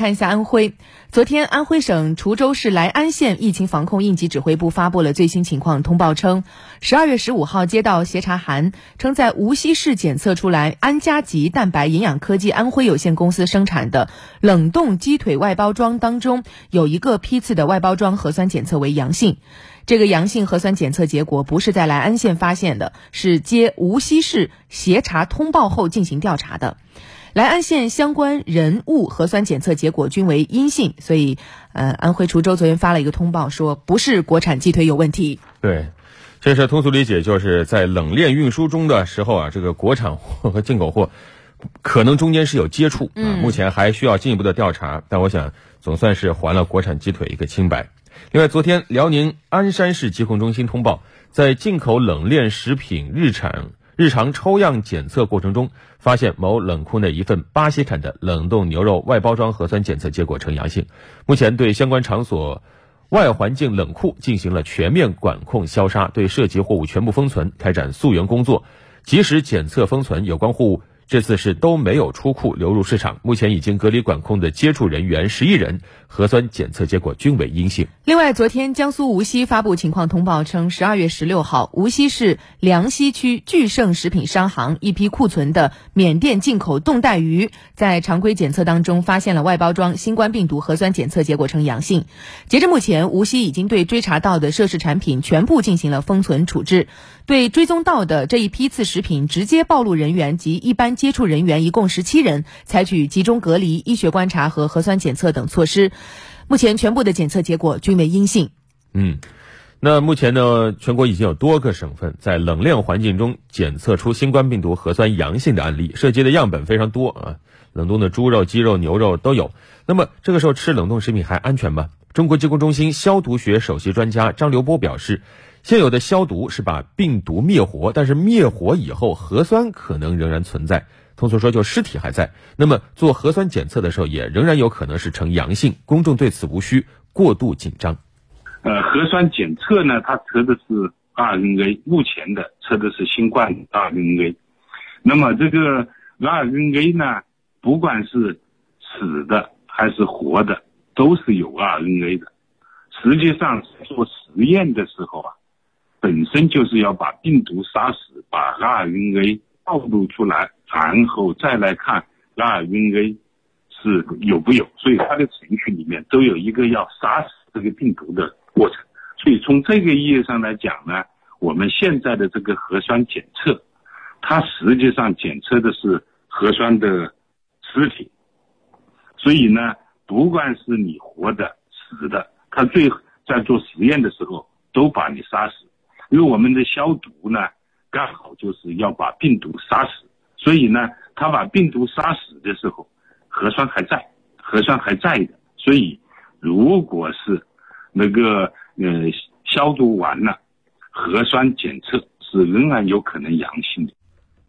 看一下安徽，昨天安徽省滁州市来安县疫情防控应急指挥部发布了最新情况通报称，十二月十五号接到协查函，称在无锡市检测出来安佳吉蛋白营养科技安徽有限公司生产的冷冻鸡腿外包装当中有一个批次的外包装核酸检测为阳性，这个阳性核酸检测结果不是在来安县发现的，是接无锡市协查通报后进行调查的。来安县相关人物核酸检测结果均为阴性，所以，呃，安徽滁州昨天发了一个通报，说不是国产鸡腿有问题。对，这是通俗理解，就是在冷链运输中的时候啊，这个国产货和进口货可能中间是有接触啊，目前还需要进一步的调查，但我想总算是还了国产鸡腿一个清白。另外，昨天辽宁鞍山市疾控中心通报，在进口冷链食品日产。日常抽样检测过程中，发现某冷库内一份巴西产的冷冻牛肉外包装核酸检测结果呈阳性。目前对相关场所外环境冷库进行了全面管控消杀，对涉及货物全部封存，开展溯源工作，及时检测封存有关货物。这次是都没有出库流入市场，目前已经隔离管控的接触人员十一人核酸检测结果均为阴性。另外，昨天江苏无锡发布情况通报称，十二月十六号，无锡市梁溪区聚盛食品商行一批库存的缅甸进口冻带鱼，在常规检测当中发现了外包装新冠病毒核酸检测结果呈阳性。截至目前，无锡已经对追查到的涉事产品全部进行了封存处置，对追踪到的这一批次食品直接暴露人员及一般。接触人员一共十七人，采取集中隔离、医学观察和核酸检测等措施。目前全部的检测结果均为阴性。嗯，那目前呢，全国已经有多个省份在冷链环境中检测出新冠病毒核酸阳性的案例，涉及的样本非常多啊，冷冻的猪肉、鸡肉、牛肉都有。那么这个时候吃冷冻食品还安全吗？中国疾控中心消毒学首席专家张刘波表示。现有的消毒是把病毒灭活，但是灭活以后核酸可能仍然存在。通俗说，就尸体还在。那么做核酸检测的时候，也仍然有可能是呈阳性。公众对此无需过度紧张。呃，核酸检测呢，它测的是 RNA，目前的测的是新冠 RNA。那么这个 RNA 呢，不管是死的还是活的，都是有 RNA 的。实际上做实验的时候啊。本身就是要把病毒杀死，把 RNA 暴露出来，然后再来看 RNA 是有不有，所以它的程序里面都有一个要杀死这个病毒的过程。所以从这个意义上来讲呢，我们现在的这个核酸检测，它实际上检测的是核酸的尸体，所以呢，不管是你活的、死的，他最在做实验的时候都把你杀死。因为我们的消毒呢，刚好就是要把病毒杀死，所以呢，他把病毒杀死的时候，核酸还在，核酸还在的，所以如果是那个呃消毒完了，核酸检测是仍然有可能阳性的。